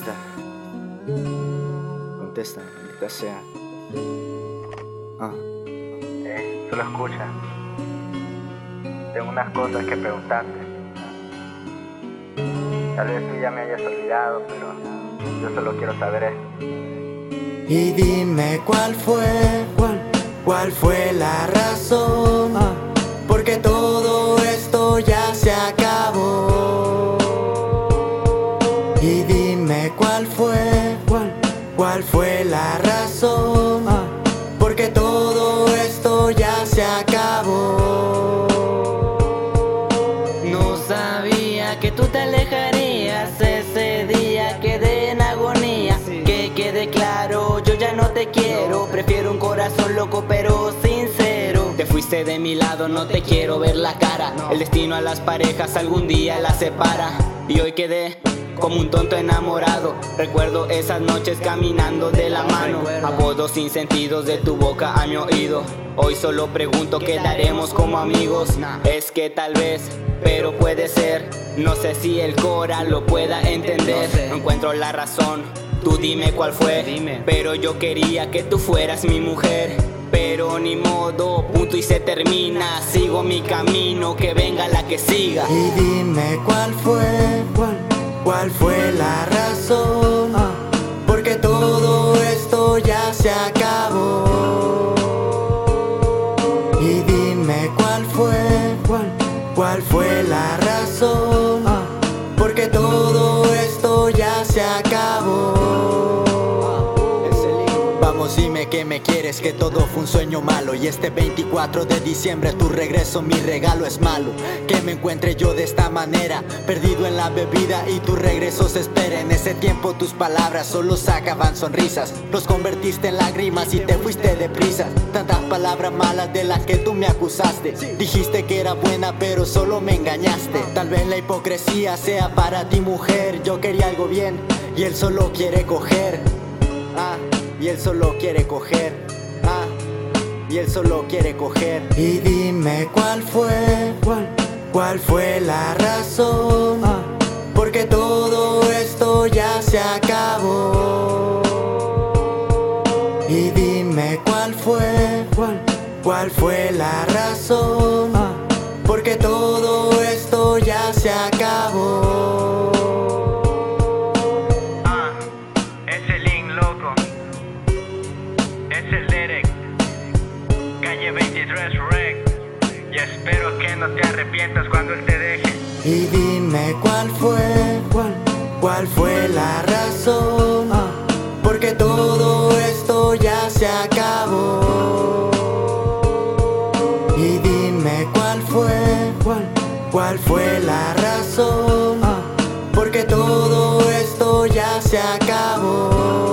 Contesta. Contesta, maldita sea. Ah. Eh, solo escucha. Tengo unas cosas que preguntarte. Tal vez tú ya me hayas olvidado, pero yo solo quiero saber esto. Y dime cuál fue, cuál, cuál fue la razón, porque todo esto ya se acabó. Y dime cuál fue, cuál, cuál fue la razón, porque todo esto ya se acabó. No sabía que tú te alejarías ese día, quedé en agonía. Que quede claro, yo ya no te quiero. Prefiero un corazón loco pero sincero. Te fuiste de mi lado, no te quiero ver la cara. El destino a las parejas algún día las separa. Y hoy quedé como un tonto enamorado. Recuerdo esas noches caminando de la mano. Apodos sin sentidos de tu boca a mi oído. Hoy solo pregunto, ¿quedaremos como amigos? Es que tal vez, pero puede ser. No sé si el Cora lo pueda entender. No encuentro la razón. Tú dime cuál fue. Pero yo quería que tú fueras mi mujer. Pero ni modo, punto y se termina. Sigo mi camino, que venga la que siga. Y dime cuál fue, cuál, cuál fue la razón, porque todo esto ya se acabó. Y dime cuál fue, cuál, cuál fue la razón, porque todo esto ya se acabó. Dime que me quieres, que todo fue un sueño malo. Y este 24 de diciembre tu regreso, mi regalo es malo. Que me encuentre yo de esta manera, perdido en la bebida y tu regreso se espera. En ese tiempo tus palabras solo sacaban sonrisas. Los convertiste en lágrimas y te fuiste deprisa. Tantas palabras malas de las que tú me acusaste. Dijiste que era buena, pero solo me engañaste. Tal vez la hipocresía sea para ti, mujer. Yo quería algo bien y él solo quiere coger. Ah, y él solo quiere coger. Ah, y él solo quiere coger. Y dime cuál fue, cuál, cuál fue la razón. Porque todo esto ya se acabó. Y dime cuál fue, cuál, cuál fue la razón. Porque todo esto ya se acabó. 23 Rec. Y espero que no te arrepientas cuando él te deje. Y dime cuál fue, cuál, cuál fue la razón, porque todo esto ya se acabó. Y dime cuál fue, cuál, cuál fue la razón, porque todo esto ya se acabó.